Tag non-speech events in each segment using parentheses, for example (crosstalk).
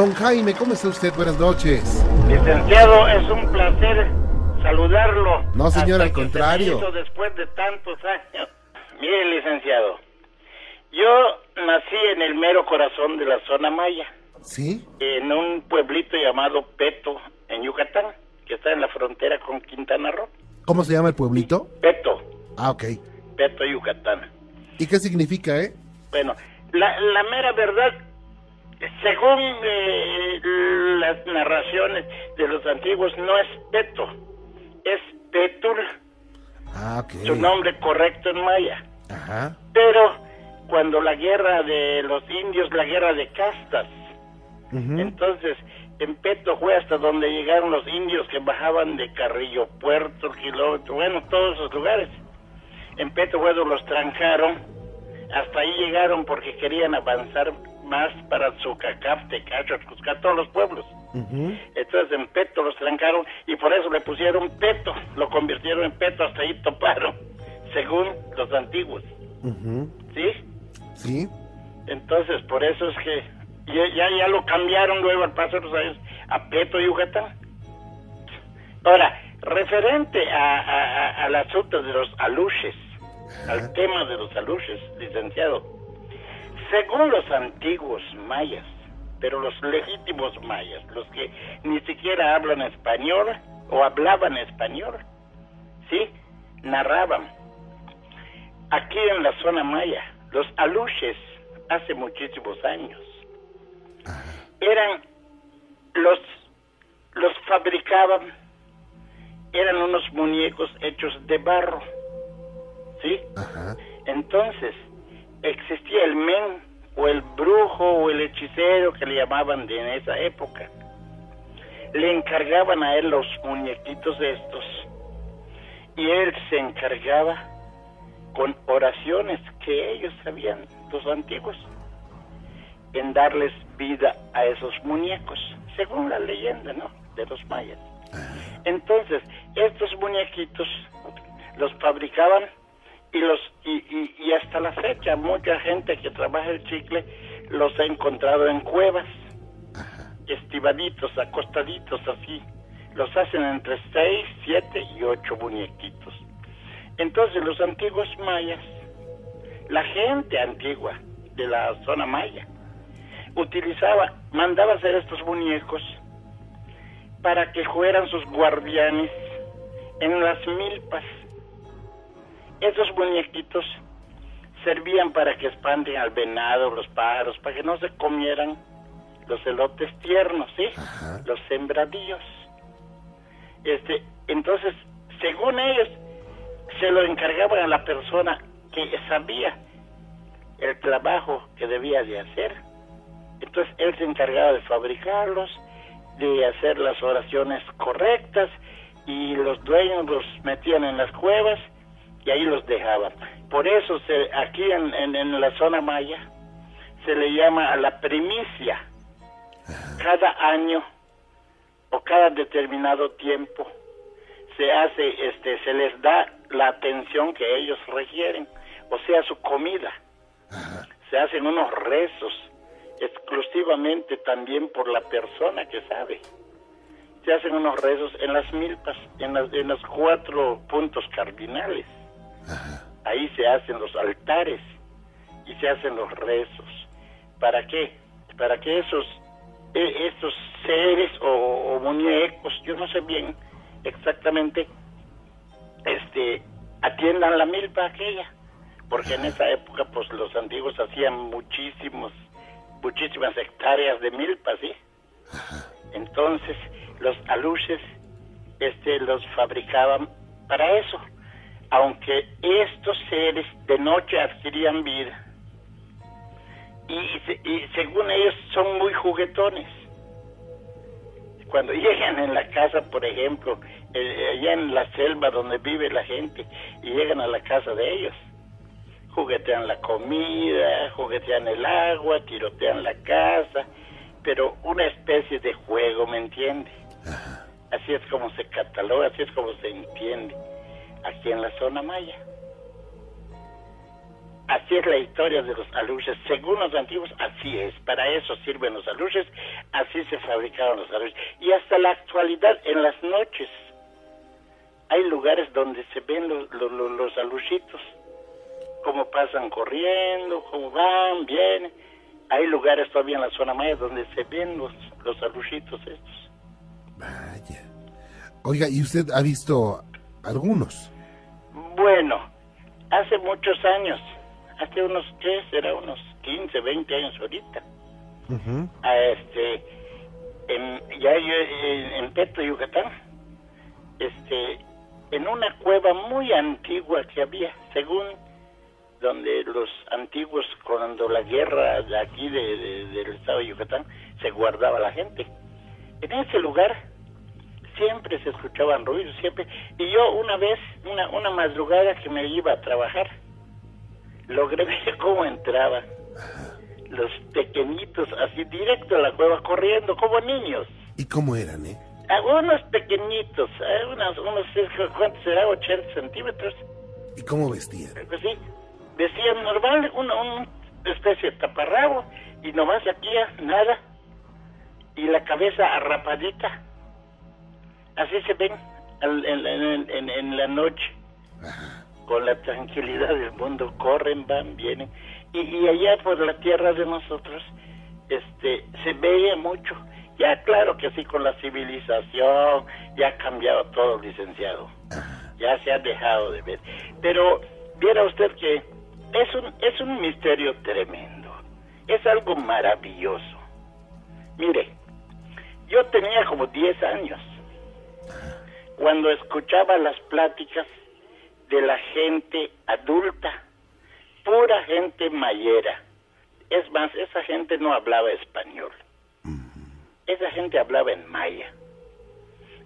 Don Jaime, ¿cómo está usted? Buenas noches. Licenciado, es un placer saludarlo. No, señor, al se contrario. después de tantos años. (laughs) Mire, licenciado, yo nací en el mero corazón de la zona maya, ¿Sí? en un pueblito llamado Peto, en Yucatán, que está en la frontera con Quintana Roo. ¿Cómo se llama el pueblito? Peto, Ah, ok. Peto, Yucatán. ¿Y qué significa, eh? Bueno, la, la mera verdad, según eh, las narraciones de los antiguos, no es Peto, es Petul, Ah, su nombre correcto en maya. Ajá. Pero cuando la guerra de los indios, la guerra de castas, entonces en Peto fue hasta donde llegaron los indios que bajaban de Carrillo Puerto, Kilómetro, bueno, todos esos lugares. En Peto fue donde los trancaron, hasta ahí llegaron porque querían avanzar más para Zucacap, Tecacho, Cusca, todos los pueblos. Entonces en Peto los trancaron y por eso le pusieron Peto, lo convirtieron en Peto, hasta ahí toparon, según los antiguos. ¿Sí? Sí. Entonces, por eso es que ya, ya, ya lo cambiaron luego al paso de los años a Peto Yucatán. Ahora, referente a, a- a- al asunto de los aluches, al tema de los aluches, licenciado, según los antiguos mayas, pero los legítimos mayas, los que ni siquiera hablan español o hablaban español, ¿sí? Narraban. Aquí en la zona maya, los aluches, hace muchísimos años, eran los los fabricaban eran unos muñecos hechos de barro sí Ajá. entonces existía el men o el brujo o el hechicero que le llamaban de en esa época le encargaban a él los muñequitos de estos y él se encargaba con oraciones que ellos sabían los antiguos en darles vida a esos muñecos, según la leyenda, ¿no? De los mayas. Entonces, estos muñequitos los fabricaban y los y, y- y hasta la fecha mucha gente que trabaja el chicle los ha encontrado en cuevas, estivaditos, acostaditos así. Los hacen entre seis, siete y ocho muñequitos. Entonces, los antiguos mayas, la gente antigua de la zona maya, utilizaba, mandaba hacer estos muñecos para que fueran sus guardianes en las milpas. Esos muñequitos servían para que espanden al venado, los pájaros, para que no se comieran los elotes tiernos, ¿sí? Los sembradillos. Este, entonces, según ellos, se lo encargaban a la persona que sabía el trabajo que debía de hacer. Entonces él se encargaba de fabricarlos, de hacer las oraciones correctas y los dueños los metían en las cuevas y ahí los dejaban. Por eso se, aquí en, en- en la zona maya se le llama a la primicia. Cada año o cada determinado tiempo se hace, este, se les da la atención que ellos requieren, o sea, su comida. Se hacen unos rezos exclusivamente también por la persona que sabe. Se hacen unos rezos en las milpas, en, las, en los cuatro puntos cardinales. Ahí se hacen los altares y se hacen los rezos. ¿Para qué? Para que esos e- estos seres o, o muñecos, yo no sé bien exactamente, este, atiendan la milpa aquella, porque en esa época, pues los antiguos hacían muchísimos, muchísimas hectáreas de milpa, ¿sí? Entonces, los aluches, este, los fabricaban para eso, aunque estos seres de noche adquirían vida y, y según ellos son muy juguetones. Cuando llegan en la casa, por ejemplo, eh, allá en la selva donde vive la gente, y llegan a la casa de ellos, juguetean la comida, juguetean el agua, tirotean la casa, pero una especie de juego, ¿me entiende? Así es como se cataloga, así es como se entiende aquí en la zona maya. Así es la historia de los aluches. Según los antiguos, así es. Para eso sirven los aluches. Así se fabricaron los aluches. Y hasta la actualidad, en las noches, hay lugares donde se ven los, los, los, aluchitos. Cómo pasan corriendo, cómo van, vienen. Hay lugares todavía en la zona maya donde se ven los, los aluchitos estos. Vaya. Oiga, ¿y usted ha visto algunos? Bueno, hace muchos años, hace unos, ¿qué será? Unos 15, 20 años ahorita. A este en, ya yo en, en Peto, Yucatán, este, en una cueva muy antigua que había, según donde los antiguos, cuando la guerra de aquí de, de- del estado de Yucatán, se guardaba la gente. En ese lugar siempre se escuchaban ruidos, siempre. Y yo una vez, una, una madrugada que me iba a trabajar, logré (laughs) ver cómo entraban los pequeñitos, así directo a la cueva, corriendo como niños. ¿Y cómo eran, eh? Algunos pequeñitos, eh, unos, unos, ¿cuántos será? 80 centímetros. ¿Y cómo vestían? Pues sí, decían normal, una, una especie de taparrabo, y nomás aquí ah, nada, y la cabeza arrapadita. Así se ven al- en, en- en- en la noche, con la tranquilidad del mundo, corren, van, vienen. Y, y allá por la tierra de nosotros, este, se veía mucho. Ya claro que sí, con la civilización, ya ha cambiado todo, licenciado ya se ha dejado de ver. Pero viera usted que es un, es un misterio tremendo, es algo maravilloso. Mire, yo tenía como 10 años cuando escuchaba las pláticas de la gente adulta, pura gente mayera. Es más, esa gente no hablaba español. Esa gente hablaba en maya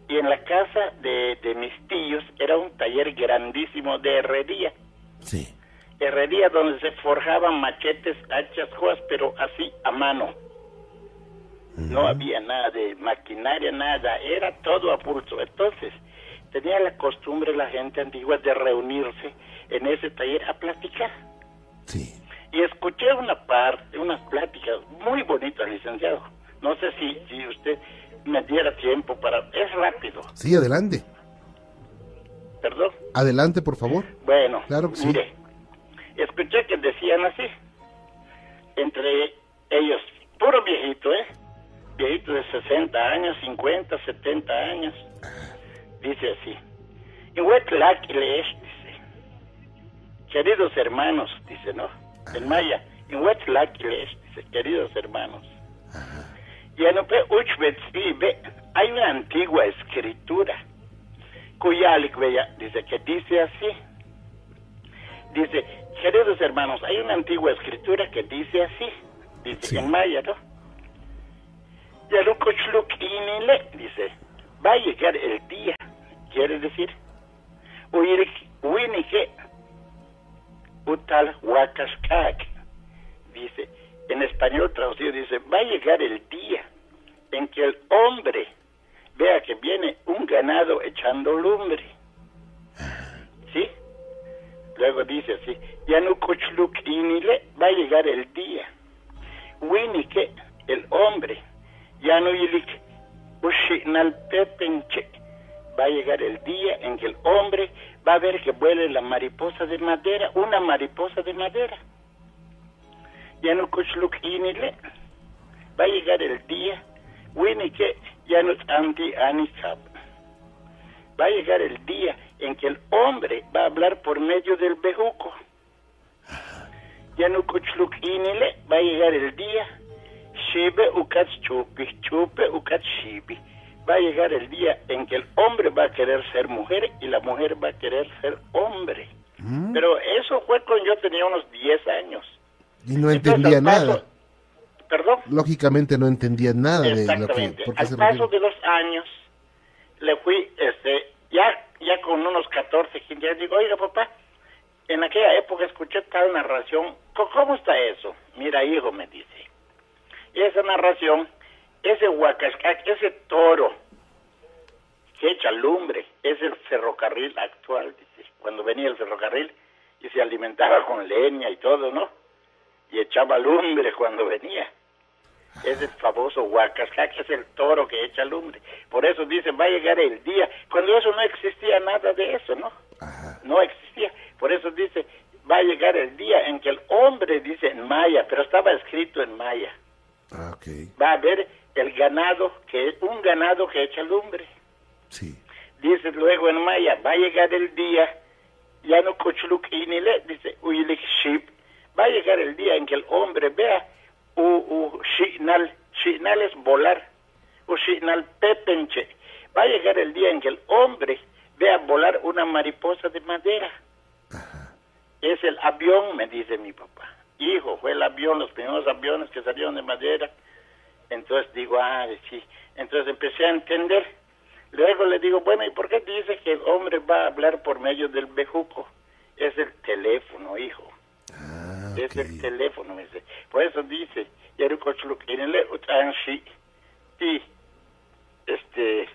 y en la casa de, de mis tíos era un taller grandísimo de herrería. Sí. Herrería donde se forjaban machetes, hachas, joas, pero así a mano. No había nada de maquinaria, nada, era todo a pulso. Entonces, tenía la costumbre la gente antigua de reunirse en ese taller a platicar. Sí. Y escuché una parte, unas pláticas muy bonitas, licenciado. No sé si, si usted me diera tiempo para... Es rápido, Sí, adelante. perdón. Adelante, por favor. Bueno, Claro que sí. mire, escuché que decían así, entre ellos, puro viejito, ¿eh? Viejito de 60 años, 50, 70 años. Dice así, dice, queridos hermanos, dice, ¿no? En maya, dice, queridos hermanos. Uchbetzibe, hay una antigua escritura, bella, dice que dice así. Dice, queridos hermanos, hay una antigua escritura que dice así, dice Sí. en maya, ¿no? Yarukochluk inile, dice, va a llegar el día, quiere decir, Winike, Utal Huacascac, dice, en español traducido dice, va a llegar el día en que el hombre vea que viene un ganado echando lumbre. ¿Sí? Luego dice así, Yanukuchluk inile, va a llegar el día. Winike, el hombre, Yanuilik Ushinalpepenche, va a llegar el día en que el hombre va a ver que vuele la mariposa de madera, una mariposa de madera. Yanukuchluk inile, va a llegar el día, Winike Yanut anti. Va a llegar el día en que el hombre va a hablar por medio del bejuco. Yanukuchluk inile, va a llegar el día, Shibe ukat chupi, chupe ukat shibi. Va a llegar el día en que el hombre va a querer ser mujer y la mujer va a querer ser hombre. Mm. Pero eso fue cuando yo tenía unos 10 años. Y no Entonces, entendía paso- nada. Perdón. Lógicamente no entendía nada de lo que... Exactamente. ¿por qué Al paso de los años, le fui, este, ya, ya con unos 14, 15 años, digo, oiga, papá, en aquella época escuché tal narración, ¿cómo, cómo está eso? Mira, hijo, me dice. Esa narración, ese huacascac, ese toro que echa lumbre, es el ferrocarril actual, dice. Cuando venía el ferrocarril, y se alimentaba con leña y todo, ¿no? Y echaba lumbre cuando venía. Es el famoso Huacasca, que es el toro que echa lumbre. Por eso dice, va a llegar el día, cuando eso no existía nada de eso, ¿no? No existía. Por eso dice, va a llegar el día en que el hombre, dice en maya, pero estaba escrito en maya. Ah, va a haber el ganado, que un ganado que echa lumbre. Sí. Dice luego en maya, va a llegar el día, ya no inile, dice uyilik ship, va a llegar el día en que el hombre vea u, u shinal, shinal es volar, u shinal pepenche, va a llegar el día en que el hombre vea volar una mariposa de madera. Es el avión, me dice mi papá. Hijo, fue el avión, los primeros aviones que salieron de madera. Entonces digo, ah, sí. Entonces empecé a entender. Luego le digo, bueno, ¿y por qué dice que el hombre va a hablar por medio del bejuco? Es el teléfono, hijo. Ah, es el teléfono, me dice. Por eso dice, este,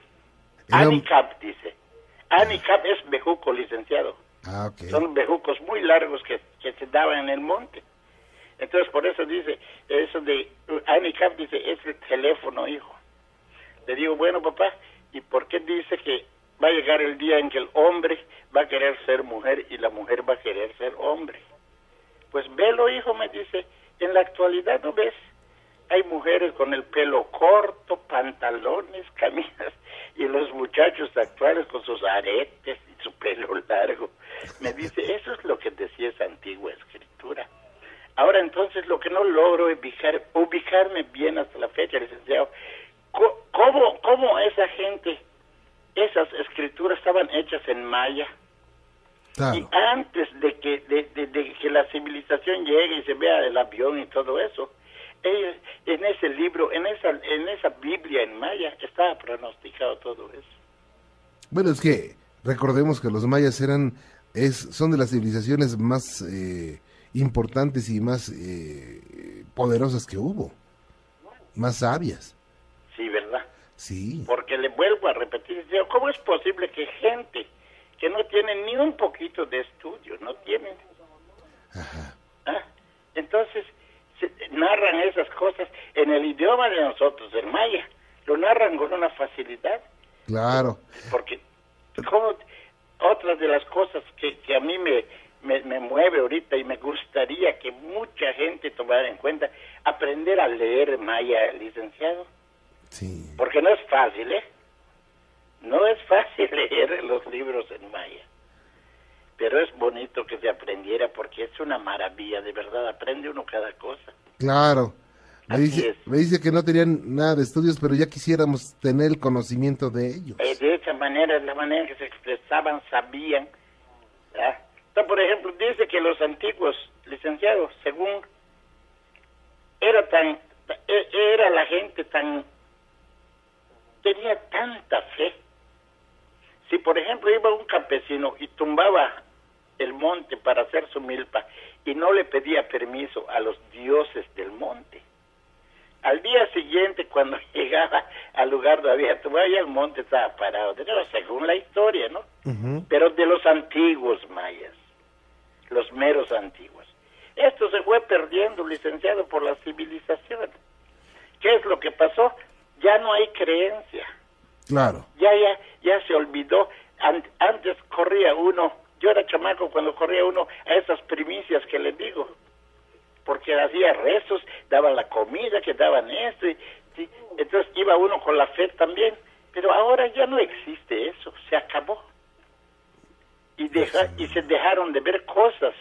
Anicap dice. Anicap es bejuco, licenciado. Ah, Son bejucos muy largos que, que se daban en el monte. Entonces, por eso dice, eso de Anicap dice, es el teléfono, hijo. Le digo, bueno, papá, ¿y por qué dice que va a llegar el día en que el hombre va a querer ser mujer y la mujer va a querer ser hombre? Pues velo, hijo, me dice, en la actualidad, ¿no ves? Hay mujeres con el pelo corto, pantalones, (laughs) camisas, y los muchachos actuales con sus aretes y su pelo largo. Me dice, eso es lo que decía esa antigua escritura. Ahora entonces lo que no logro es ubicar, ubicarme bien hasta la fecha, licenciado, ¿cómo, cómo esa gente, esas escrituras estaban hechas en maya? Y antes de que, de, que la civilización llegue y se vea el avión y todo eso, en ese libro, en esa, en esa Biblia en maya, estaba pronosticado todo eso. Bueno, es que recordemos que los mayas eran, es, son de las civilizaciones más eh, importantes y más eh, poderosas que hubo, más sabias. Sí, ¿verdad? Sí. Porque le vuelvo a repetir, ¿cómo es posible que gente que no tienen ni un poquito de estudio, no tienen. ¿Ah? Entonces, se narran esas cosas en el idioma de nosotros, el maya, lo narran con una facilidad. Claro. Porque, como otra de las cosas que, que a mí me, me, me, mueve ahorita y me gustaría que mucha gente tomara en cuenta, aprender a leer maya, licenciado. Sí. Porque no es fácil, ¿eh? No es fácil (laughs) leer los libros en maya, pero es bonito que se aprendiera porque es una maravilla, de verdad, aprende uno cada cosa. Claro. Me dice, me dice, que no tenían nada de estudios, pero ya quisiéramos tener el conocimiento de ellos. Eh, de esa manera, de la manera que se expresaban, sabían. Por ejemplo, dice que los antiguos licenciados, según era tan, e, era la gente tan, tenía tanta fe. Si, por ejemplo, iba un campesino y tumbaba el monte para hacer su milpa y no le pedía permiso a los dioses del monte, al día siguiente, cuando (laughs) llegaba al lugar donde había tumbado, ya el monte estaba parado, según la historia, ¿no? Pero de los antiguos mayas, los meros antiguos. Esto se fue perdiendo, licenciado, por la civilización. ¿Qué es lo que pasó? Ya no hay creencia Claro. Ya, ya, ya se olvidó. antes corría uno, yo era chamaco cuando corría uno a esas primicias que les digo, porque hacía rezos, daban la comida, que daban esto, y, entonces iba uno con la fe también, pero ahora ya no existe eso, se acabó. Y, deja, y se dejaron de ver cosas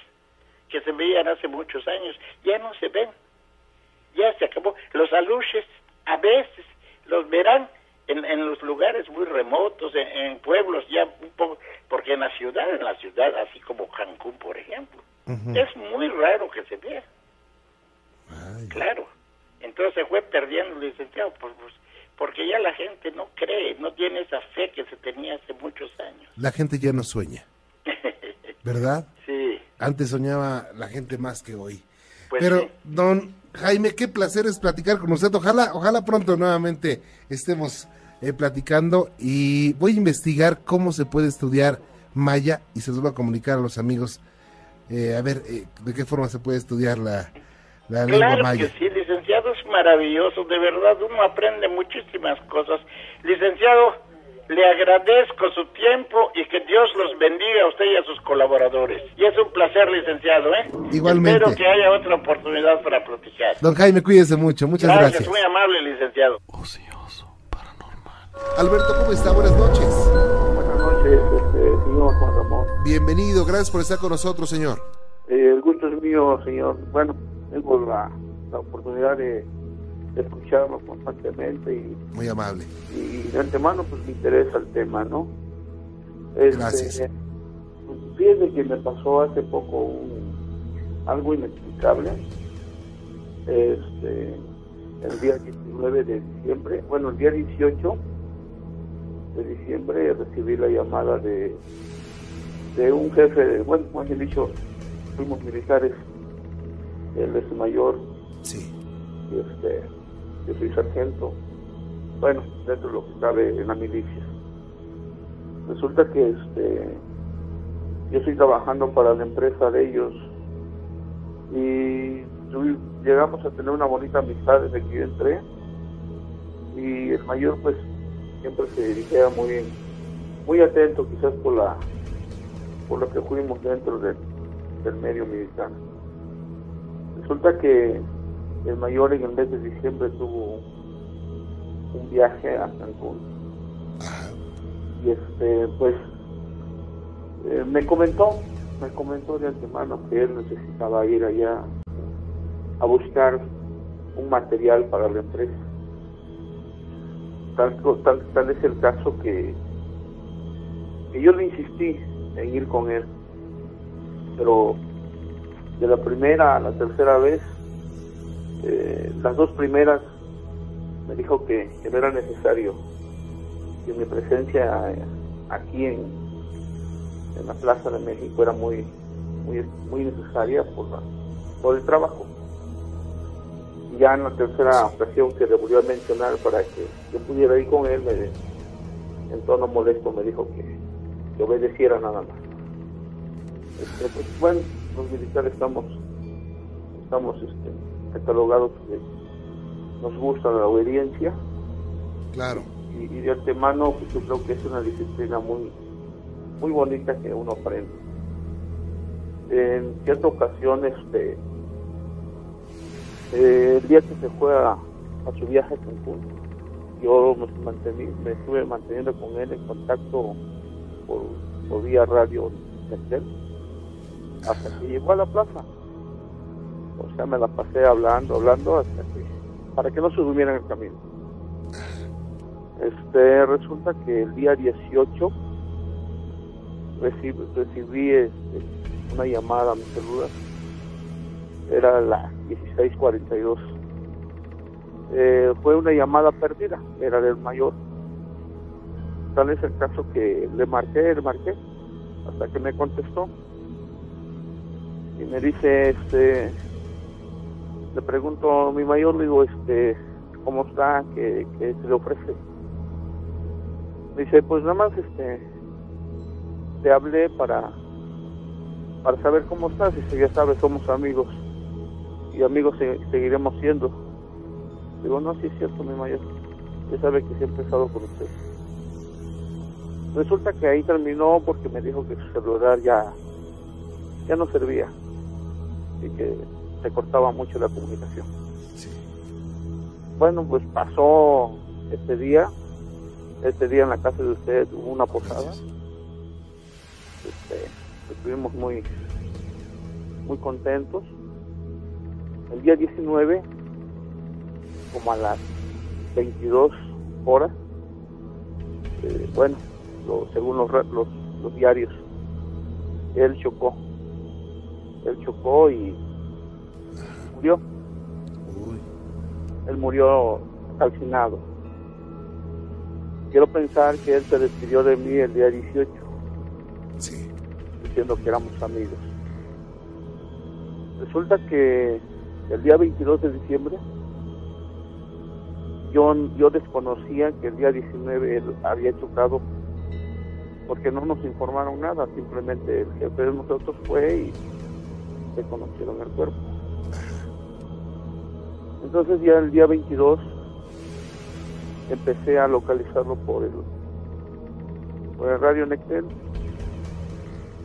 que se veían hace muchos años, ya no se ven, ya se acabó. Los aluches a veces los verán, en, en los lugares muy remotos, en, pueblos ya un poco, porque en la ciudad, en la ciudad, así como Cancún, por ejemplo, es muy raro que se vea. Claro. Entonces se fue perdiendo, licenciado, pues, pues, porque ya la gente no cree, no tiene esa fe que se tenía hace muchos años. La gente ya no sueña. ¿Verdad? Sí. Antes soñaba la gente más que hoy. Pues Pero, don Jaime, qué placer es platicar con usted. Ojalá, ojalá pronto nuevamente estemos eh, platicando y voy a investigar cómo se puede estudiar maya y se los voy a comunicar a los amigos Eh, a ver, eh, ¿de qué forma se puede estudiar la, la Claro lengua maya? que sí, licenciado, es maravilloso, de verdad, uno aprende muchísimas cosas. Licenciado, le agradezco su tiempo y que Dios los bendiga a usted y a sus colaboradores. Y es un placer, licenciado, ¿eh? Igualmente. Espero que haya otra oportunidad para platicar. Don Jaime, cuídese mucho, muchas gracias, gracias. muy amable, licenciado. Alberto, ¿cómo está? Buenas noches. Buenas noches, este, señor Juan Ramón. Bienvenido, gracias por estar con nosotros, señor. Eh, el gusto es mío, señor. Bueno, tengo la, la oportunidad de escucharlo constantemente y, Muy amable. y de antemano pues me interesa el tema, ¿no? Este, Gracias. pues, fíjese que me pasó hace poco un- algo inexplicable. Este, el día 19 de diciembre, bueno, el día 18 de diciembre recibí la llamada de, de un jefe, de, bueno, más bien dicho, fuimos militares, él es mayor, Sí. y este, yo soy sargento, bueno, dentro de lo que cabe en la milicia. Resulta que este, yo estoy trabajando para la empresa de ellos y llegamos a tener una bonita amistad desde que yo entré y el mayor pues siempre se dirigía muy muy atento quizás por la por lo que fuimos dentro del, del medio militar resulta que el mayor en el mes de diciembre tuvo un viaje a Cancún. Y este pues eh, me comentó me comentó de antemano que él necesitaba ir allá a buscar un material para la empresa. Tal, tal, tal es el caso que yo le insistí en ir con él pero de la primera a la tercera vez eh, las dos primeras me dijo que, que no era necesario que mi presencia eh, aquí en, en la Plaza de México era muy muy, muy necesaria por, la- por el trabajo. Y ya en la tercera ocasión que le volvió a mencionar para que yo pudiera ir con él, me- en tono molesto me dijo que, que obedeciera nada más. Este, pues, bueno, los militares estamos, estamos este, catalogados que nos gusta la obediencia. Claro. y, y de antemano pues, yo creo que es una disciplina muy muy bonita que uno aprende. En cierta ocasión este eh, el día que se fue a, a su viaje a Cancún yo me, mantení, me estuve manteniendo con él en contacto por, por vía radio hasta que llegó a la plaza o sea me la pasé hablando hablando hasta que para que no se durmiera en el camino este, resulta que el día 18 recibí, este, una llamada a mi celular. Era la 1642. Eh, fue una llamada perdida, era del mayor. Tal es el caso que le marqué, le marqué, hasta que me contestó. Y me dice, este, le pregunto a mi mayor, le digo, este, ¿cómo está? ¿Qué, se le ofrece? Dice, pues nada más este te hablé para para saber cómo estás. Dice, ya sabes, somos amigos y amigos se- seguiremos siendo. Digo, no, sí es cierto, mi mayor. Ya sabe que siempre he estado con usted. Resulta que ahí terminó porque me dijo que su celular ya, ya no servía y que se cortaba mucho la comunicación. Sí. Bueno, pues pasó este día. Este día en la casa de usted hubo una posada. Este, estuvimos muy, muy contentos. El día 19, como a las 22 horas, eh, bueno, lo- según los, los, los diarios, él chocó. Él chocó y murió. Uy. Él murió calcinado. Quiero pensar que él se despidió de mí el día 18, Sí. diciendo que éramos amigos. Resulta que el día 22 de diciembre, yo, yo desconocía que el día 19 él había chocado porque no nos informaron nada, simplemente el jefe de nosotros fue y reconocieron el cuerpo. Entonces ya el día 22 empecé a localizarlo por el, por el radio Nectel.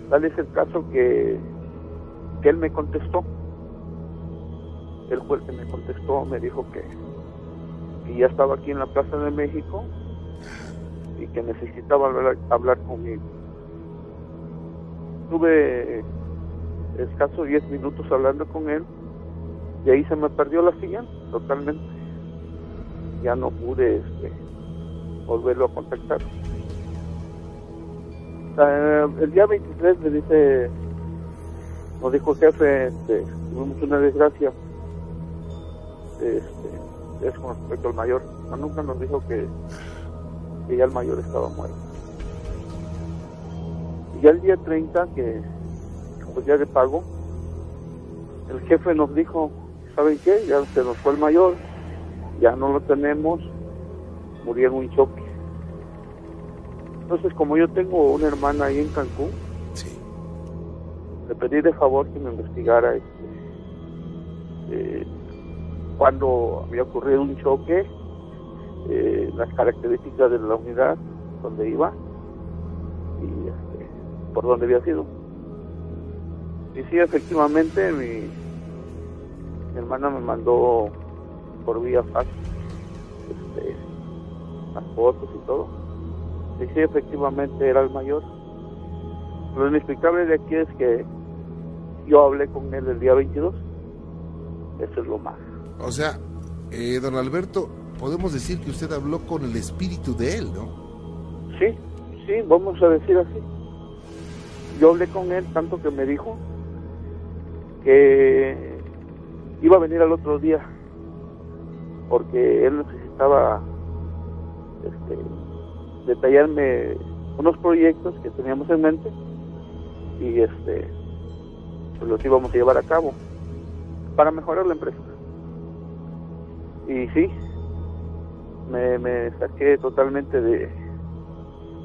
Tal es el caso que, que él me contestó. Él fue el que me contestó, me dijo que, que ya estaba aquí en la Plaza de México y que necesitaba hablar, hablar conmigo. Tuve escasos 10 minutos hablando con él y ahí se me perdió la silla totalmente. Ya no pude este, volverlo a contactar. Eh, el día 23 me dice, nos dijo jefe, este, tuvimos una desgracia, este, es con respecto al mayor, nunca nos dijo que, que ya el mayor estaba muerto. Y ya el día 30, que pues ya de pago, el jefe nos dijo, ¿saben qué? Ya se nos fue el mayor, ya no lo tenemos, murió en un choque. Entonces, como yo tengo una hermana ahí en Cancún, le pedí de favor que me investigara este, eh, cuando había ocurrido un choque, eh, las características de la unidad, donde iba y este, por dónde había sido. Y sí, efectivamente, mi, hermana me mandó por vía fax este, las fotos y todo. Y sí, efectivamente era el mayor. Lo inexplicable de aquí es que yo hablé con él el día 22. Eso es lo más. O sea, eh, don Alberto, podemos decir que usted habló con el espíritu de él, ¿no? Sí, sí, vamos a decir así. Yo hablé con él tanto que me dijo que iba a venir al otro día porque él necesitaba este, detallarme unos proyectos que teníamos en mente y este pues los íbamos a llevar a cabo para mejorar la empresa y sí me, me saqué totalmente de,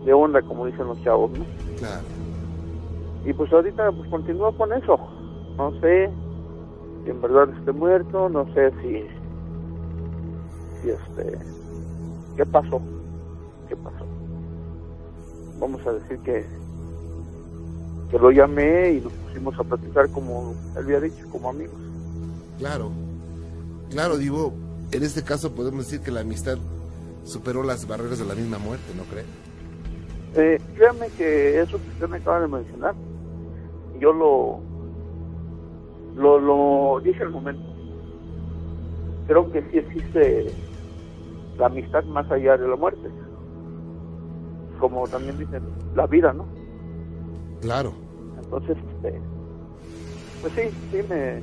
de onda como dicen los chavos ¿no? Claro. y pues ahorita pues continúo con eso no sé en verdad esté muerto, no sé si, si este, qué pasó, qué pasó. Vamos a decir que, que lo llamé y nos pusimos a platicar como él había dicho, como amigos. Claro, claro, digo, en este caso podemos decir que la amistad superó las barreras de la misma muerte, ¿no cree? Eh, créame que eso que usted me acaba de mencionar, yo lo, lo, lo dije al momento. Creo que sí existe la amistad más allá de la muerte. Como también dicen, la vida, ¿no? Claro. Entonces, este, pues sí, sí me,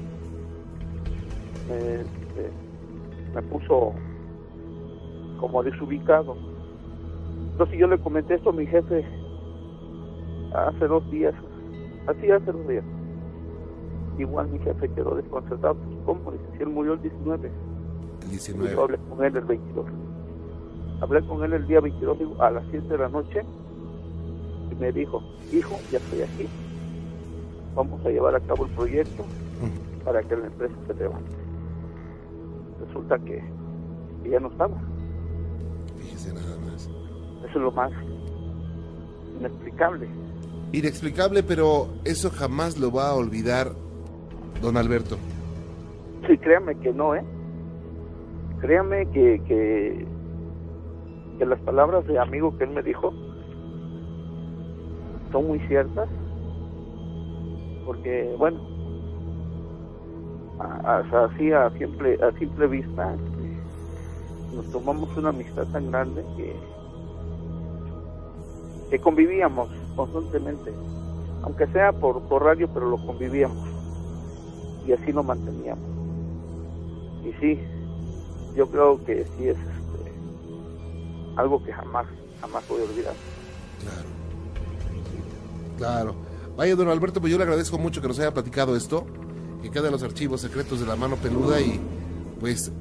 me, este, me puso como desubicado. Entonces yo le comenté esto a mi jefe hace dos días, así hace dos días igual mi jefe quedó desconcertado. ¿Cómo? si él murió el 19. El 19. Yo hablé con él el 22. Hablé con él el día 22 a las 7 de la noche y me dijo, hijo, ya estoy aquí. Vamos a llevar a cabo el proyecto para que la empresa se levante. Resulta que, ya no estaba. Fíjese nada más. Eso es lo más inexplicable. Inexplicable, pero eso jamás lo va a olvidar don Alberto? Sí, créame que no, ¿eh? Créame que, que, que las palabras de amigo que él me dijo son muy ciertas, porque, bueno, así a simple, a simple vista, nos tomamos una amistad tan grande que, que convivíamos constantemente, aunque sea por, por radio, pero lo convivíamos y así lo manteníamos. Y sí, yo creo que sí es este, algo que jamás, jamás voy a olvidar. Claro. Claro. Vaya, don Alberto, pues yo le agradezco mucho que nos haya platicado esto, que queden los archivos secretos de la mano peluda y pues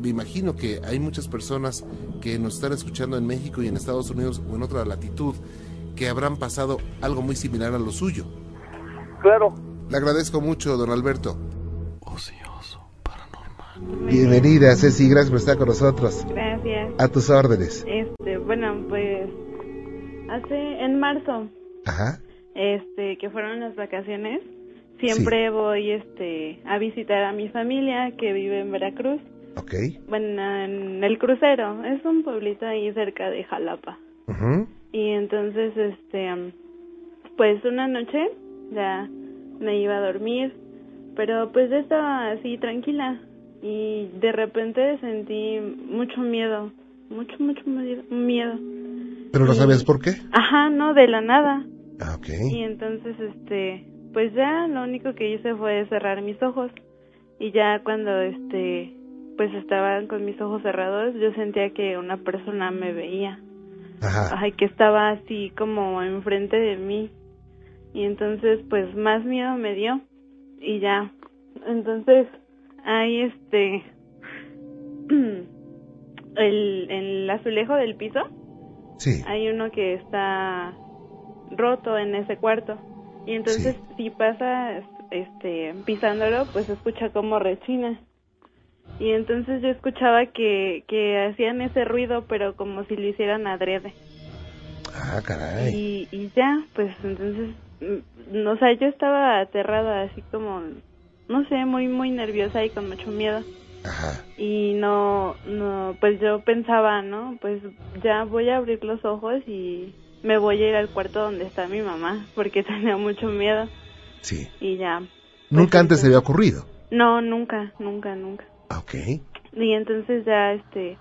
me imagino que hay muchas personas que nos están escuchando en México y en Estados Unidos o en otra latitud que habrán pasado algo muy similar a lo suyo. Claro, Le agradezco mucho, don Alberto. Ocioso, paranormal. Bienvenida, Ceci, gracias por estar con nosotros. Gracias. A tus órdenes. Este, bueno, pues hace en marzo. Ajá. Este, que fueron las vacaciones. Siempre voy este a visitar a mi familia que vive en Veracruz. Ok. Bueno, en el crucero, es un pueblito ahí cerca de Jalapa. Ajá. Y entonces, este, pues una noche ya me iba a dormir, pero pues ya estaba así tranquila y de repente sentí mucho miedo, mucho, mucho miedo. ¿Pero no sabías por qué? Ajá, no, de la nada. Ah, ok. Y entonces, este, pues ya lo único que hice fue cerrar mis ojos y ya cuando, este, pues estaban con mis ojos cerrados, yo sentía que una persona me veía. Ajá. Ay, que estaba así como enfrente de mí. Y entonces, pues más miedo me dio. Y ya. Entonces, ahí este. (clears throat) el, el azulejo del piso. Sí. Hay uno que está roto en ese cuarto. Y entonces, si pasa este pisándolo, pues escucha como rechina. Y entonces yo escuchaba que, que hacían ese ruido, pero como si lo hicieran adrede. Ah, caray. Y, y ya, pues entonces, o sea, yo estaba aterrada, así como, no sé, muy, muy nerviosa y con mucho miedo. Ajá. Y no, no, pues yo pensaba, ¿no? Pues ya voy a abrir los ojos y me voy a ir al cuarto donde está mi mamá, porque (laughs) tenía mucho miedo. Sí. Y ya. ¿Nunca antes se había ocurrido? No, nunca, nunca, nunca. Ok. Y entonces ya, este,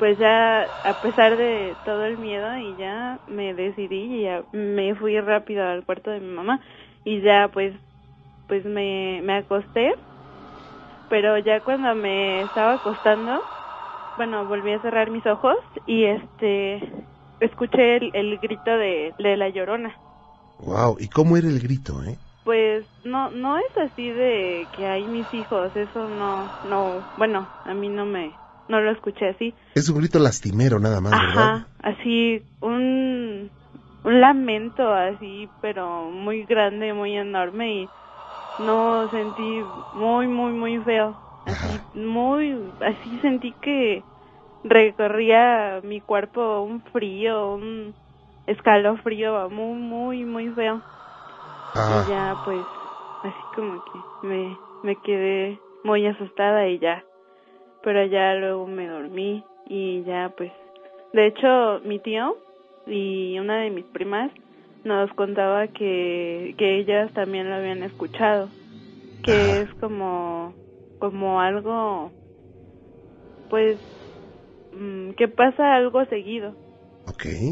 pues ya, a pesar de todo el miedo, y ya me decidí y ya me fui rápido al cuarto de mi mamá y ya, pues, pues me, me acosté. Pero ya cuando me estaba acostando, bueno, volví a cerrar mis ojos y este, escuché el, el grito de, de la llorona. Wow, ¿y cómo era el grito, eh? Pues no no es así de que hay mis hijos, eso no no, bueno, a mí no me no lo escuché así. Es un grito lastimero nada más, ¿verdad? Ajá, así un un lamento así, pero muy grande, muy enorme y no sentí muy muy muy feo. Así muy así sentí que recorría mi cuerpo un frío, un escalofrío muy muy muy feo. Ah. Y ya pues así como que me, me quedé muy asustada y ya. Pero ya luego me dormí y ya pues. De hecho mi tío y una de mis primas nos contaba que, que ellas también lo habían escuchado. Que es como, como algo pues mm, que pasa algo seguido.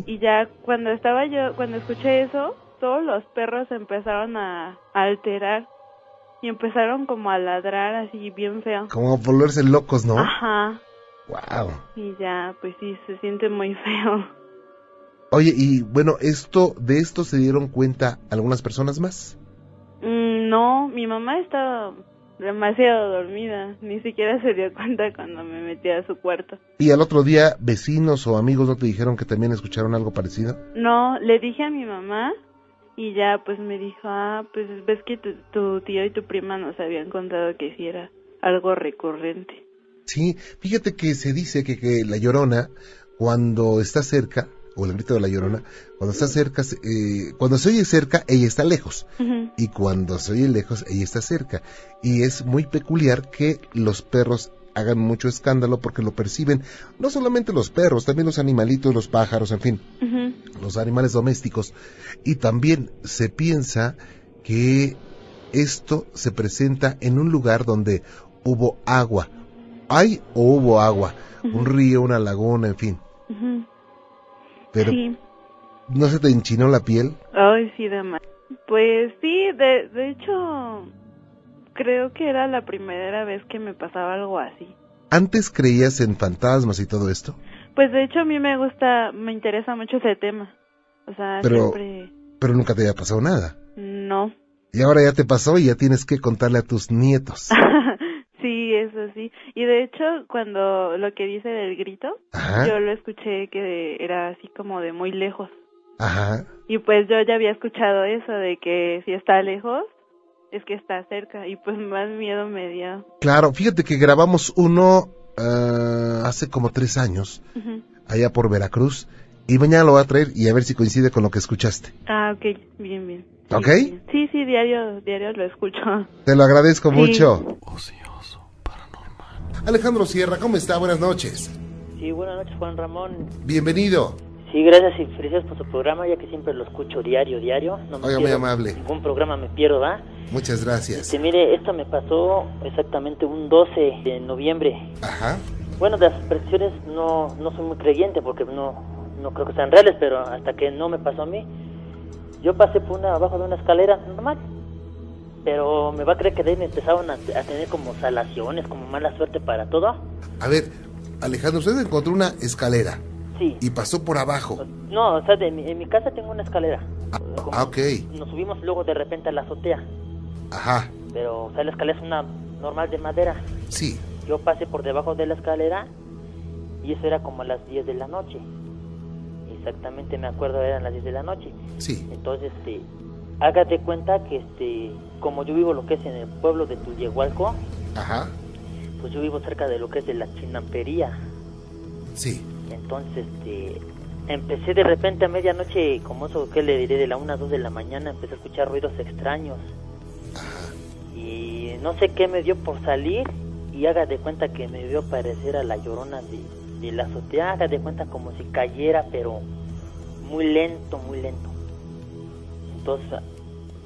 Y ya cuando estaba yo, cuando escuché eso, todos los perros empezaron a, a alterar y empezaron como a ladrar así bien feo. Como a volverse locos, ¿no? Ajá. Wow. Y ya, pues sí, se siente muy feo. Oye, y bueno, esto, de esto se dieron cuenta algunas personas más. Mm, no, mi mamá estaba demasiado dormida, ni siquiera se dio cuenta cuando me metí a su cuarto. ¿Y al otro día vecinos o amigos no te dijeron que también escucharon algo parecido? No, le dije a mi mamá y ya pues me dijo, ah, pues ves que tu, tu tío y tu prima nos habían contado que sí era algo recurrente. Sí, fíjate que se dice que, que la llorona, cuando está cerca, o el grito de la llorona, cuando está cerca, eh, cuando se oye cerca, ella está lejos. Y cuando se oye lejos, ella está cerca. Y es muy peculiar que los perros hagan mucho escándalo porque lo perciben, no solamente los perros, también los animalitos, los pájaros, en fin, los animales domésticos. Y también se piensa que esto se presenta en un lugar donde hubo agua. Hay o hubo agua, un río, una laguna, en fin. Pero Sí. ¿no se te enchinó la piel? Ay, sí, demás. Pues sí, de, de hecho, creo que era la primera vez que me pasaba algo así. ¿Antes creías en fantasmas y todo esto? Pues de hecho a mí me gusta, me interesa mucho ese tema. O sea, Pero- siempre Pero nunca te había pasado nada. no. Y ahora ya te pasó y ya tienes que contarle a tus nietos. (laughs) sí, eso sí. Y de hecho, cuando lo que dice del grito, Ajá, yo lo escuché que era así como de muy lejos. ajá. Y pues yo ya había escuchado eso de que si está lejos, es que está cerca y pues más miedo me dio. Claro, fíjate que grabamos uno ah, hace como tres años, allá por Veracruz, y mañana lo voy a traer y a ver si coincide con lo que escuchaste. Ah, ok, bien, bien. Sí, ¿Ok? bien. Sí, sí, diario, diario lo escucho. Te lo agradezco Sí. mucho. Alejandro Sierra, ¿cómo está? Buenas noches. Sí, buenas noches, Juan Ramón. Bienvenido. Sí, gracias y felicidades por su programa, ya que siempre lo escucho diario, diario. No me Oiga, muy amable. Ningún programa me pierdo, ¿va? Muchas gracias. Este, mire, esto me pasó exactamente un 12 de noviembre. Ajá. Bueno, de las predicciones no, no soy muy creyente porque no, no creo que sean reales, pero hasta que no me pasó a mí, yo pasé por una, abajo de una escalera normal. Pero me va a creer que de ahí me empezaron a, a tener como salaciones, como mala suerte para todo. A ver, Alejandro, usted encontró una escalera Sí. y pasó por abajo. No, o sea, de mi- en mi casa tengo una escalera. Como- Ah, ok. Nos subimos luego de repente a la azotea, Ajá. pero o sea, la escalera es una normal de madera. Sí. Yo pasé por debajo de la escalera y eso era como a las 10 de la noche. Exactamente me acuerdo, eran las 10 de la noche. Sí. Entonces, este, hágate cuenta que este, como yo vivo lo que es en el pueblo de Tullehualco, Ajá. pues yo vivo cerca de lo que es de la chinampería. Sí. Entonces, este, empecé de repente a medianoche, como eso que le diré, de la 1 a 2 de la mañana, empecé a escuchar ruidos extraños. Y no sé qué me dio por salir y haga de cuenta que me vio parecer a la llorona de, de la azotea, haga de cuenta como si cayera, pero muy lento, muy lento. Entonces,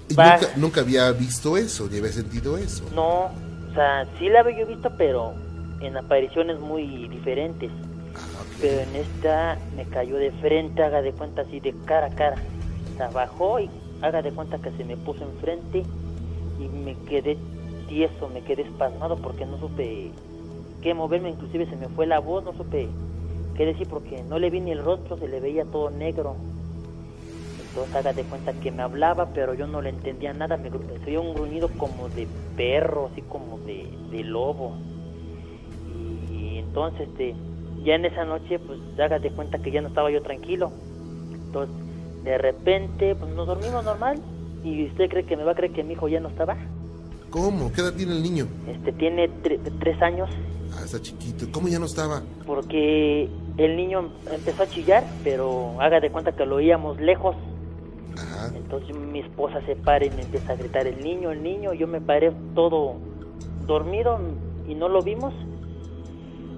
nunca, nunca había visto eso, ni había sentido eso. no, o sea, sí la había yo visto, pero en apariciones muy diferentes. Ok. Pero en esta me cayó de frente, haga de cuenta así de cara a cara. O sea, bajó y haga de cuenta que se me puso enfrente y me quedé tieso, me quedé espasmado porque no supe qué moverme, inclusive se me fue la voz, no supe qué decir porque no le vi ni el rostro, se le veía todo negro. Entonces haga de cuenta que me hablaba, pero yo no le entendía nada, me oía un gruñido como de perro, así como de, de lobo. Y entonces, este, ya en esa noche, pues hágate cuenta que ya no estaba yo tranquilo. Entonces, de repente, pues nos dormimos normal. ¿Y usted cree que me va a creer que mi hijo ya no estaba? ¿Cómo? ¿Qué edad tiene el niño? Este, tiene tre- tres años, Ah, está chiquito. ¿Cómo ya no estaba? porque el niño empezó a chillar, pero haga de cuenta que lo oíamos lejos. Ajá. Entonces mi esposa se para y me empieza a gritar el niño, el niño. Yo me paré todo dormido y no lo vimos.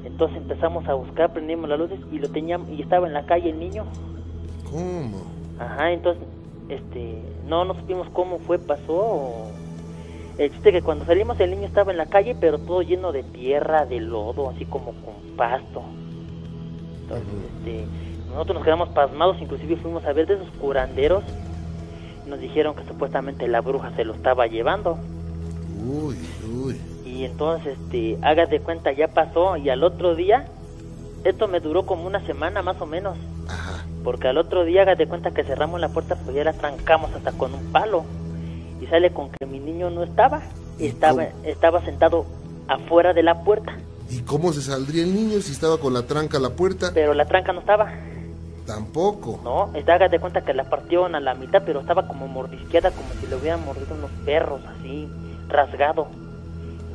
Entonces empezamos a buscar, prendimos las luces y lo teníamos y estaba en la calle el niño. ¿Cómo? Ajá, entonces este no no supimos cómo fue, pasó. o- El chiste que cuando salimos el niño estaba en la calle, pero todo lleno de tierra, de lodo, así como con pasto. Entonces, este, nosotros nos quedamos pasmados, inclusive fuimos a ver de esos curanderos. Nos dijeron que supuestamente la bruja se lo estaba llevando. Uy, uy. Y entonces, este, hagas de cuenta, ya pasó. Y al otro día, esto me duró como una semana más o menos. Ajá. Porque al otro día, hagas de cuenta que cerramos la puerta, pues ya la trancamos hasta con un palo. Y sale con que mi niño no estaba. ¿Y Estaba, cómo? estaba sentado afuera de la puerta. ¿Y cómo se saldría el niño si estaba con la tranca a la puerta? Pero la tranca no estaba. Tampoco. No, hagas de cuenta que la partieron a la mitad, pero estaba como mordisqueada, como si le hubieran mordido unos perros, así, rasgado.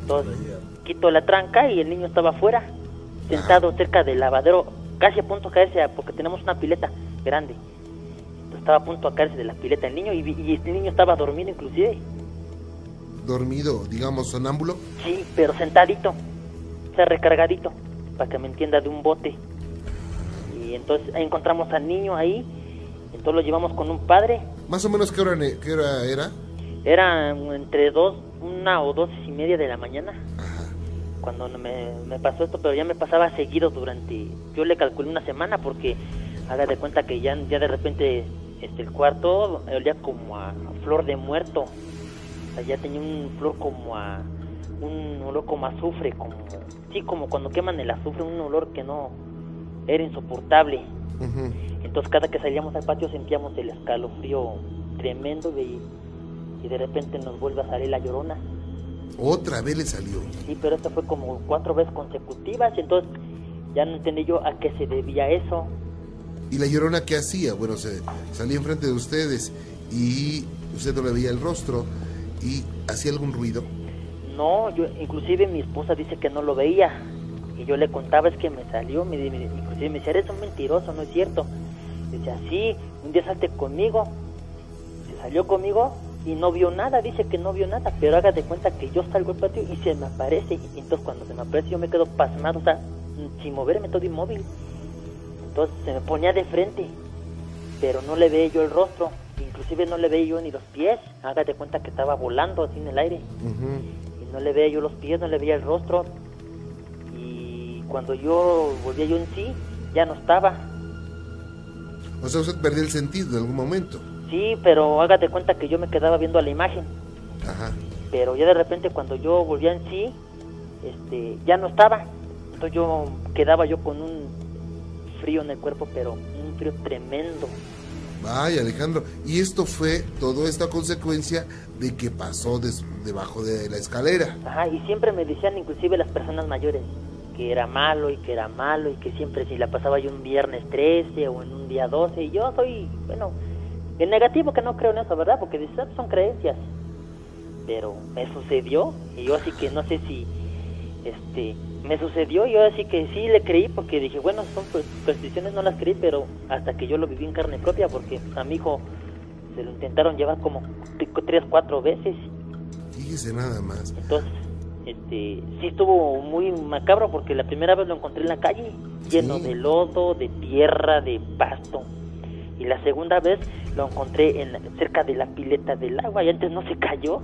Entonces, quito la tranca y el niño estaba afuera, sentado cerca del lavadero, casi a punto de caerse, porque tenemos una pileta grande. Entonces, estaba a punto de caerse de la pileta el niño y, y este niño estaba dormido inclusive. Dormido, digamos, sonámbulo. Sí, pero sentadito, o sea, recargadito, para que me entienda, de un bote. Y entonces ahí encontramos al niño ahí, entonces lo llevamos con un padre, Más o menos, ¿qué hora, qué hora era? Era entre dos, una o dos y media de la mañana Ajá. cuando me, me pasó esto, pero ya me pasaba seguido durante, yo le calculé una semana porque haga de cuenta que ya, ya de repente este, el cuarto olía como a flor de muerto, o sea, ya tenía un flor como a, un olor como a azufre, como, sí, como cuando queman el azufre, un olor que no, era insoportable. Ujú. Entonces cada que salíamos al patio sentíamos el escalofrío tremendo y, y de repente nos vuelve a salir la llorona. Otra vez le salió. Sí, pero esta fue como cuatro veces consecutivas y entonces ya no entendí yo a qué se debía eso. ¿Y la llorona qué hacía? Bueno, se salía enfrente de ustedes y usted no le veía el rostro. ¿Y hacía algún ruido? No, yo inclusive mi esposa dice que no lo veía. Y yo le contaba es que me salió, me, me- inclusive me decía, eres un mentiroso, no es cierto. Dice, sí, un día salte conmigo. Se salió conmigo y no vio nada, dice que no vio nada, pero haga de cuenta que yo salgo al patio y se me aparece. Y entonces cuando se me aparece yo me quedo pasmado, o sea, sin moverme, todo inmóvil. Entonces se me ponía de frente, pero no le veía yo el rostro, inclusive no le veía yo ni los pies. Haga de cuenta que estaba volando así en el aire y no le veía yo los pies, no le veía el rostro. Y cuando yo volvía yo en sí, ya no estaba. O sea, usted perdió el sentido en algún momento. Sí, pero hágate cuenta que yo me quedaba viendo a la imagen. Ajá. Pero ya de repente cuando yo volvía en sí, este, ya no estaba. Entonces yo quedaba yo con un frío en el cuerpo, pero un frío tremendo. Vaya, Alejandro. Y esto fue toda esta consecuencia de que pasó des- debajo de la escalera. Ajá, y siempre me decían, inclusive las personas mayores, que era malo y que era malo y que siempre si la pasaba yo un viernes 13 o en un día 12, y yo soy, bueno, en negativo que no creo en eso, ¿verdad? Porque dices, "Ah, son creencias. Pero me sucedió y yo así que no sé si, este, me sucedió y yo así que sí le creí porque dije, bueno, son pues, supersticiones, no las creí, pero hasta que yo lo viví en carne propia porque a mi hijo se lo intentaron llevar como tres, cuatro veces Fíjese nada más. entonces, este, sí estuvo muy macabro porque la primera vez lo encontré en la calle, lleno Sí. de lodo, de tierra, de pasto. Y la segunda vez lo encontré en cerca de la pileta del agua y antes no se cayó.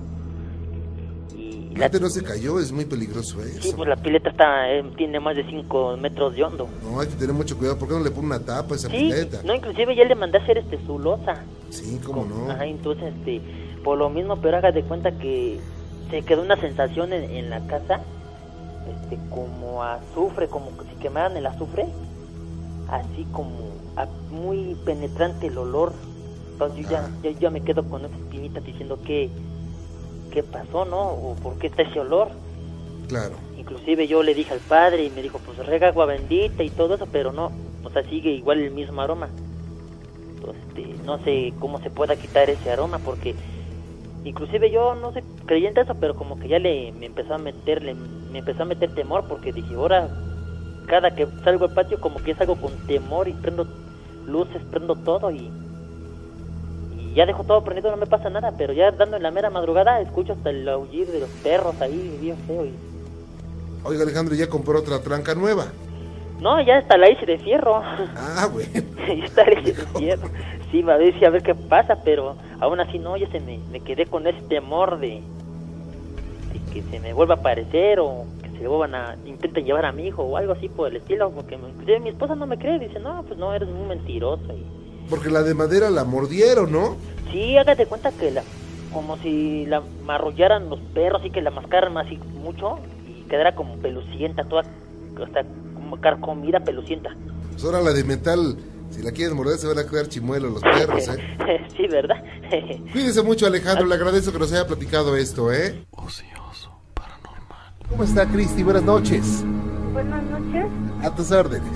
Y la, Antes no se cayó, es muy peligroso sí, eso. pues la pileta está, eh, tiene más de 5 metros de hondo. No, hay que tener mucho cuidado. ¿Por qué no le pone una tapa a esa Sí, pileta? no, inclusive ya le mandé a hacer este su losa. Sí, cómo no. Ajá, entonces, este, por lo mismo, pero haga de cuenta que se quedó una sensación en, en la casa, este, como azufre, como si quemaran el azufre, así como muy penetrante el olor. Entonces yo ya, yo ya me quedo con esa espinita diciendo que, qué pasó, ¿no? O por qué está ese olor. Claro. Inclusive yo le dije al padre y me dijo, pues rega agua bendita y todo eso, pero no, o sea, sigue igual el mismo aroma. Entonces, este, no sé cómo se pueda quitar ese aroma porque inclusive yo no sé creyente eso, pero como que ya le me empezó a meterle me empezó a meter temor porque dije, ahora cada que salgo al patio como que salgo con temor y prendo luces, prendo todo y y ya dejo todo prendido, no me pasa nada, pero ya dando en la mera madrugada escucho hasta el aullir de los perros ahí, bien feo y Oiga, Alejandro, ya compró otra tranca nueva. No, ya hasta la hice de fierro. Ah, bueno. (laughs) ya está la hice de fierro. Sí, va a ver, sí, a ver qué pasa, pero aún así no, ya se me, me quedé con ese temor de, de que se me vuelva a aparecer o se vuelvan a intenten llevar a mi hijo o algo así por el estilo, porque me- inclusive mi esposa no me cree, dice, no, pues no, eres muy mentiroso. Y, Porque la de madera la mordieron, ¿no? sí, hágate cuenta que la, como si la marrullaran los perros y que la mascaran así mucho y quedara como pelucienta, toda, hasta como carcomida pelucienta. Pues ahora la de metal, si la quieren morder, se van a quedar chimuelos los perros, ¿eh? (laughs) sí, ¿verdad? Cuídese mucho, Alejandro. (laughs) Le agradezco que nos haya platicado esto, ¿eh? ¿Cómo está, Cristi? Buenas noches. Buenas noches. A tus órdenes.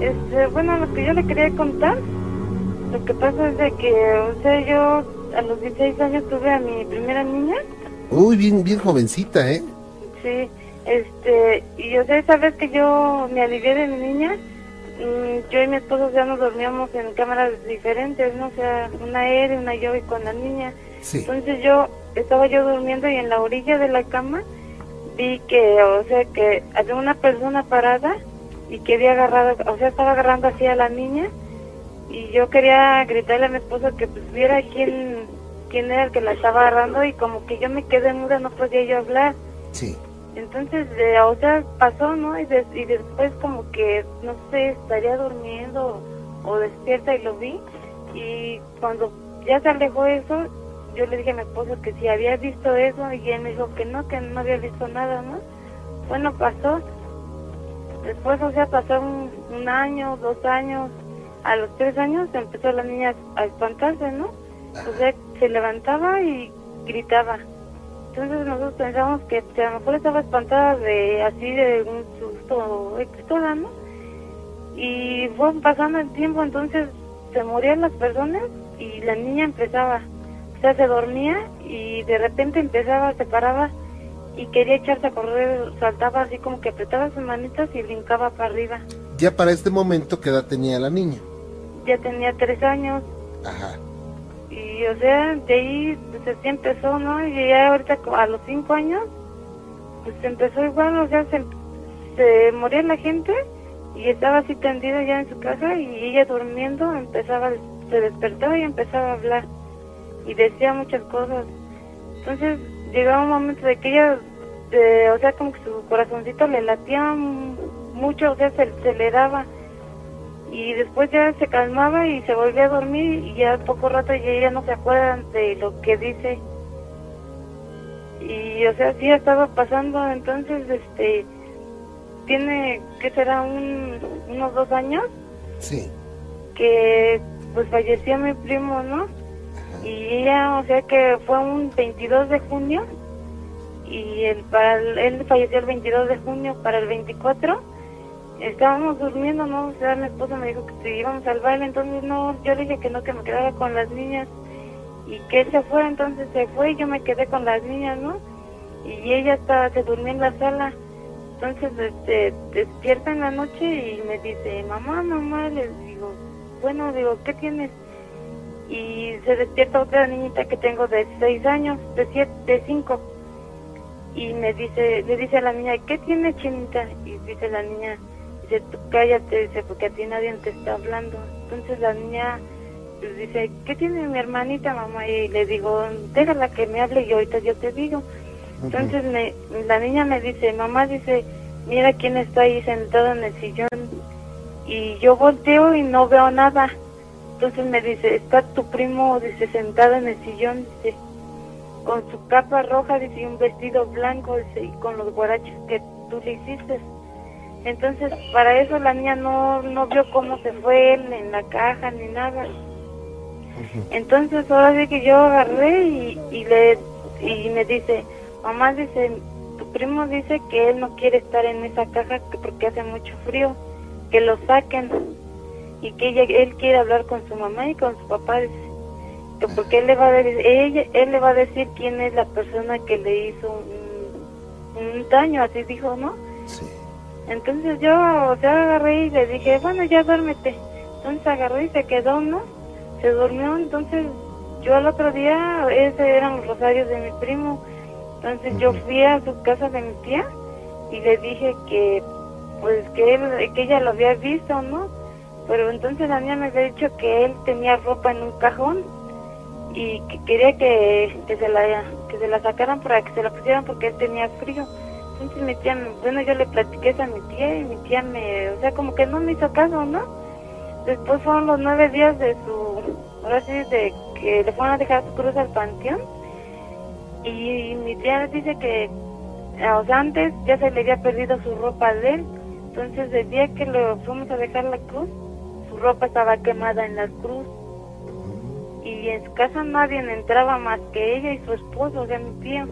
Este, bueno, lo que yo le quería contar, lo que pasa es de que, o sea, yo a los 16 años tuve a mi primera niña, Uy, bien, bien jovencita, ¿eh? sí, este, y o sea, esa vez que yo me alivié de mi niña, mm, yo y mi esposo ya nos dormíamos en cámaras diferentes, ¿no? O sea, una él, una yo y con la niña. Sí. Entonces yo estaba yo durmiendo y en la orilla de la cama vi que, o sea, que había una persona parada y que había agarrado, o sea, estaba agarrando así a la niña y yo quería gritarle a mi esposo que pues viera quién, quién era el que la estaba agarrando y como que yo me quedé muda, no podía yo hablar. Sí. Entonces, de, o sea, pasó, ¿no? Y, des- y después como que, no sé, estaría durmiendo o despierta y lo vi. Y cuando ya se alejó eso, yo le dije a mi esposo que si había visto eso y él me dijo que no, que no había visto nada, ¿no? Bueno, pasó. Después, o sea, pasó un, año, dos años. A los tres años empezó la niña a espantarse, ¿no? O sea, se levantaba y gritaba. Entonces nosotros pensamos que a lo mejor estaba espantada de así de un susto toda, ¿no? Y fue pasando el tiempo, entonces se morían las personas y la niña empezaba, sea, se dormía y de repente empezaba, se paraba y quería echarse a correr, saltaba así como que apretaba sus manitas y brincaba para arriba. Ya para este momento, ¿qué edad tenía la niña? Ya tenía tres años. Ajá. Y o sea, de ahí pues así empezó, ¿no? Y ya ahorita a los cinco años, pues empezó igual, o sea, se, se moría la gente y estaba así tendida ya en su casa y ella durmiendo empezaba, se despertaba y empezaba a hablar y decía muchas cosas. Entonces llegaba un momento de que ella, o sea, como que su corazoncito le latía mucho, o sea, se, se le daba y después ya se calmaba y se volvía a dormir y ya poco rato ya ella no se acuerda de lo que dice y o sea sí ha estado pasando entonces este tiene que será un, unos dos años Sí. que pues falleció mi primo no y ella o sea que fue un 22 de junio y el para él falleció el 22 de junio para el 24 estábamos durmiendo, ¿no? O sea, mi esposo me dijo que si íbamos al baile, entonces no, yo le dije que no, que me quedara con las niñas y que él se fue, entonces se fue y yo me quedé con las niñas, ¿no? Y ella estaba, se durmió en la sala, entonces este, despierta en la noche y me dice, mamá, mamá, le digo, bueno, digo, ¿qué tienes? Y se despierta otra niñita que tengo de seis años, de siete, de cinco, y me dice, le dice a la niña, ¿qué tiene chinita? Y dice la niña, dice, tú cállate, dice, porque a ti nadie te está hablando. Entonces la niña pues, dice, ¿qué tiene mi hermanita, mamá? Y le digo, déjala que me hable y ahorita yo te digo. Entonces me, la niña me dice, mamá, dice, mira quién está ahí sentado en el sillón. Y yo volteo y no veo nada. Entonces me dice, está tu primo, dice, sentado en el sillón, dice, con su capa roja, dice, y un vestido blanco, dice, y con los guaraches que tú le hiciste. Entonces, para eso la niña no, no vio cómo se fue él en la caja ni nada. Entonces, ahora sí que yo agarré y, y le y me dice, mamá dice, tu primo dice que él no quiere estar en esa caja que porque hace mucho frío, que lo saquen y que ella, él quiere hablar con su mamá y con su papá, que porque él le va a decir, ella, él le va a decir quién es la persona que le hizo un, un daño, así dijo, ¿no? Sí. Entonces yo, o sea, agarré y le dije, bueno, ya duérmete. Entonces agarré y se quedó, ¿no? Se durmió, entonces yo al otro día, ese eran los rosarios de mi primo. Entonces yo fui a su casa de mi tía y le dije que, pues, que, él, que ella lo había visto, ¿no? Pero entonces la niña me había dicho que él tenía ropa en un cajón y que quería que, que, se la, que se la sacaran para que se la pusieran porque él tenía frío. Entonces mi tía, bueno, yo le platiqué eso a mi tía y mi tía me, o sea, como que no me hizo caso, ¿no? Después fueron los nueve días de su, ahora sí, de que le fueron a dejar su cruz al panteón. Y mi tía dice que, eh, o sea, antes ya se le había perdido su ropa de él. Entonces el día que lo fuimos a dejar la cruz, ropa estaba quemada en la cruz. Y en su casa nadie entraba más que ella y su esposo, o sea, mi tío.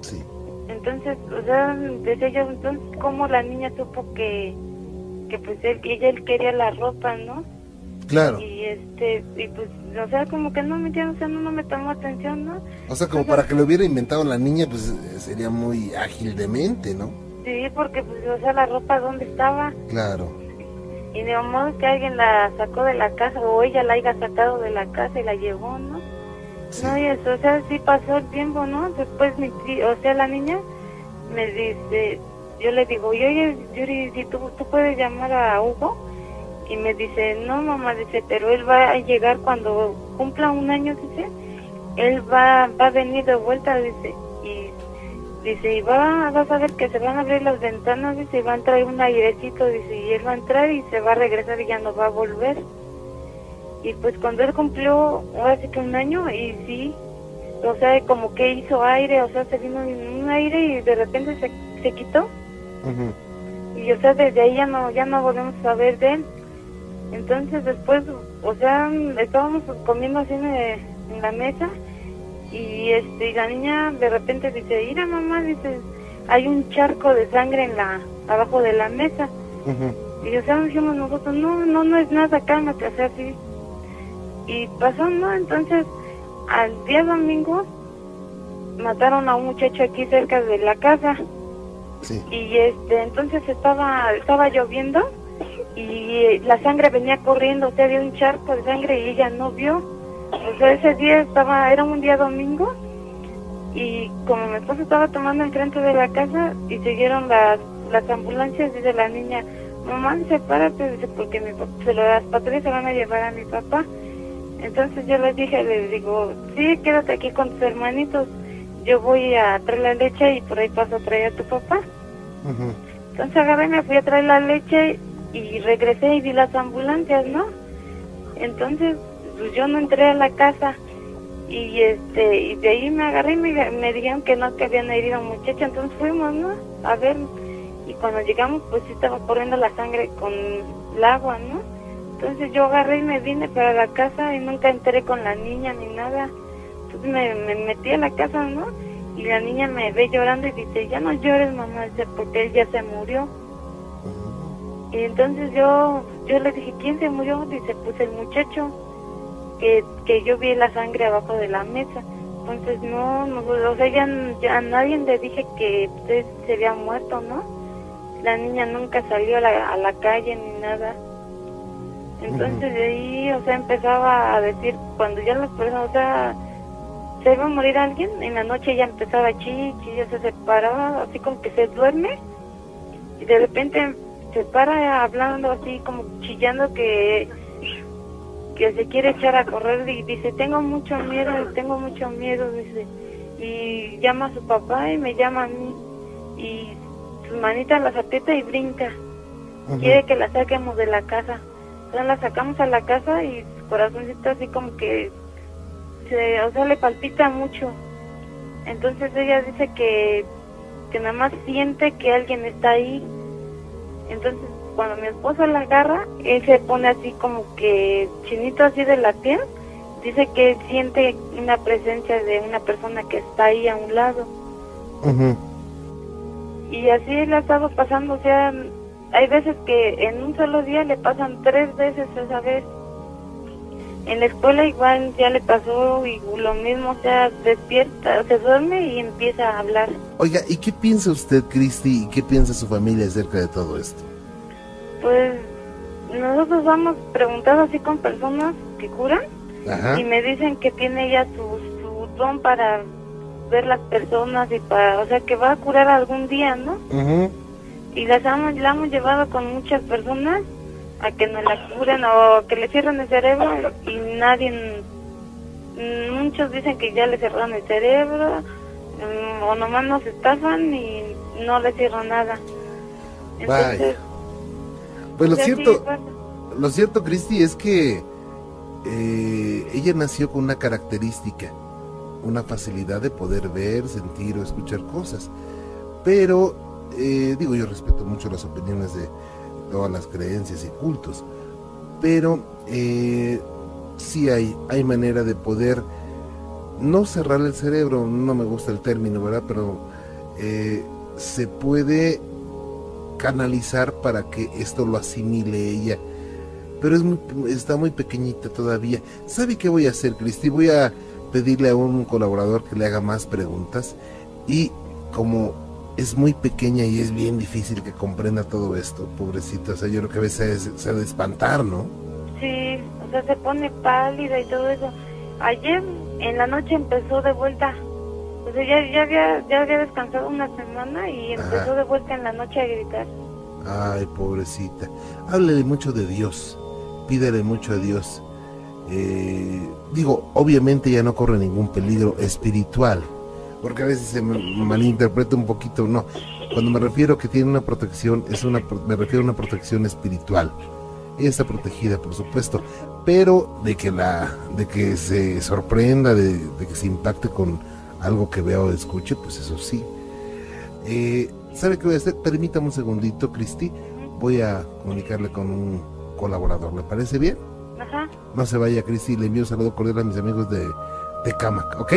Sí. Entonces, o sea, decía yo, entonces, ¿cómo la niña supo que, que pues él, ella él quería la ropa, ¿no? Claro. Y este, y pues, o sea, como que no me o sea, no, no me tomó atención, ¿no? O sea, como para que lo hubiera inventado la niña, pues sería muy ágil de mente, ¿no? Sí, porque pues, o sea, la ropa dónde estaba Claro. Y de modo que alguien la sacó de la casa o ella la haya sacado de la casa y la llevó, ¿no? Sí. No, y eso, o sea, sí pasó el tiempo, ¿no? Después mi tío, o sea, la niña me dice, yo le digo, y oye, Yuri, si tú, tú puedes llamar a Hugo, y me dice, no, mamá, dice, pero él va a llegar cuando cumpla un año, dice, él va, va a venir de vuelta, dice, dice, y va, vas a ver que se van a abrir las ventanas, dice, y va a entrar un airecito, dice, y él va a entrar y se va a regresar y ya no va a volver. Y pues cuando él cumplió, sí que un año, y sí, o sea, como que hizo aire, o sea, se vino un aire y de repente se, se quitó. Y o sea, desde ahí ya no, ya no volvemos a saber de él. Entonces después, o sea, estábamos comiendo así en, en la mesa y este y la niña de repente dice, mira mamá, dice, hay un charco de sangre en la, abajo de la mesa. Ujú. Y o sea, dijimos nosotros, no, no, no es nada, cálmate, o sea, sí. Y pasó, ¿no? Entonces, al día domingo mataron a un muchacho aquí cerca de la casa. Sí. Y este, entonces estaba, estaba lloviendo y la sangre venía corriendo, o sea, había un charco de sangre y ella no vio. Sea, ese día estaba, era un día domingo y como mi esposo estaba tomando enfrente de la casa y siguieron las, las ambulancias, dice la niña, mamá, sepárate, dice, porque mi, pap- se lo, las patrullas se van a llevar a mi papá. Entonces yo le dije, le digo, sí, quédate aquí con tus hermanitos, yo voy a traer la leche y por ahí paso a traer a tu papá. Entonces agarré, me fui a traer la leche y regresé y vi las ambulancias, ¿no? Entonces pues, yo no entré a la casa y este y de ahí me agarré y me, me dijeron que no, que habían herido a un muchacho, entonces fuimos, ¿no? A ver, y cuando llegamos pues sí estaba corriendo la sangre con el agua, ¿no? Entonces yo agarré y me vine para la casa y nunca entré con la niña ni nada. Entonces me, me metí a la casa, ¿no? Y la niña me ve llorando y dice, ya no llores, mamá, dice, porque él ya se murió. Y entonces yo yo le dije, ¿quién se murió? Dice, pues el muchacho, que, que yo vi la sangre abajo de la mesa. Entonces no, no o sea, ya, a nadie le dije que usted se había muerto, ¿no? La niña nunca salió a la, a la calle ni nada. Entonces de ahí, o sea, empezaba a decir, cuando ya las personas, o sea, se iba a morir alguien, en la noche ya empezaba a ya se separaba, así como que se duerme, y de repente se para hablando así como chillando que que se quiere echar a correr y dice tengo mucho miedo tengo mucho miedo dice. Y llama a su papá y me llama a mí. Y sus manitas las aprieta y brinca. Quiere que la saquemos de la casa. Entonces la sacamos a la casa y su corazoncito así como que se, o sea le palpita mucho. Entonces ella dice que que nada más siente que alguien está ahí. Entonces, cuando mi esposo la agarra, él se pone así como que chinito así de la piel. Dice que siente una presencia de una persona que está ahí a un lado. Ujú. Y así le ha estado pasando, o sea, hay veces que en un solo día le pasan tres veces esa vez. En la escuela igual ya le pasó y lo mismo, o sea, despierta, se duerme y empieza a hablar. Oiga, ¿y qué piensa usted, Cristi, y qué piensa su familia acerca de todo esto? Pues nosotros vamos preguntando así con personas que curan Ajá. y me dicen que tiene ella su, su don para ver las personas y para, o sea, que va a curar algún día, ¿no? Ujú. Y las hemos, la hemos llevado con muchas personas a que nos la curen o que le cierren el cerebro y nadie, muchos dicen que ya le cerraron el cerebro mm, o nomás nos estafan y no le cierran nada. Vaya. Pues lo cierto, lo cierto, Cristi, es que eh, ella nació con una característica, una facilidad de poder ver, sentir o escuchar cosas. Pero, eh, digo, yo respeto mucho las opiniones de todas las creencias y cultos, pero eh, sí hay, hay manera de poder no cerrar el cerebro, no me gusta el término, ¿verdad? Pero se puede canalizar para que esto lo asimile ella. Pero es muy- está muy pequeñita todavía. ¿Sabe qué voy a hacer, Cristi? Voy a pedirle a un colaborador que le haga más preguntas y como es muy pequeña y es bien difícil que comprenda todo esto, pobrecita, o sea, yo creo que a veces se ha de espantar, ¿no? Sí, o sea, se pone pálida y todo eso. Ayer en la noche empezó de vuelta. Ya, ya, había, ya había descansado una semana y empezó Ajá. de vuelta en la noche a gritar. Ay, pobrecita. Háblele mucho de Dios. Pídele mucho a Dios. Eh, digo, obviamente ya no corre ningún peligro espiritual. Porque a veces se malinterpreta un poquito. No. Cuando me refiero que tiene una protección, es una, me refiero a una protección espiritual. Ella está protegida, por supuesto. Pero de que la, de que se sorprenda, de, de que se impacte con algo que vea o escuche, pues eso sí. Eh, ¿Sabe qué voy a hacer? Permítame un segundito, Cristi. Voy a comunicarle con un colaborador. ¿Le parece bien? Ajá. No se vaya, Cristi. Le envío un saludo cordial a mis amigos de, de Camac, ¿ok?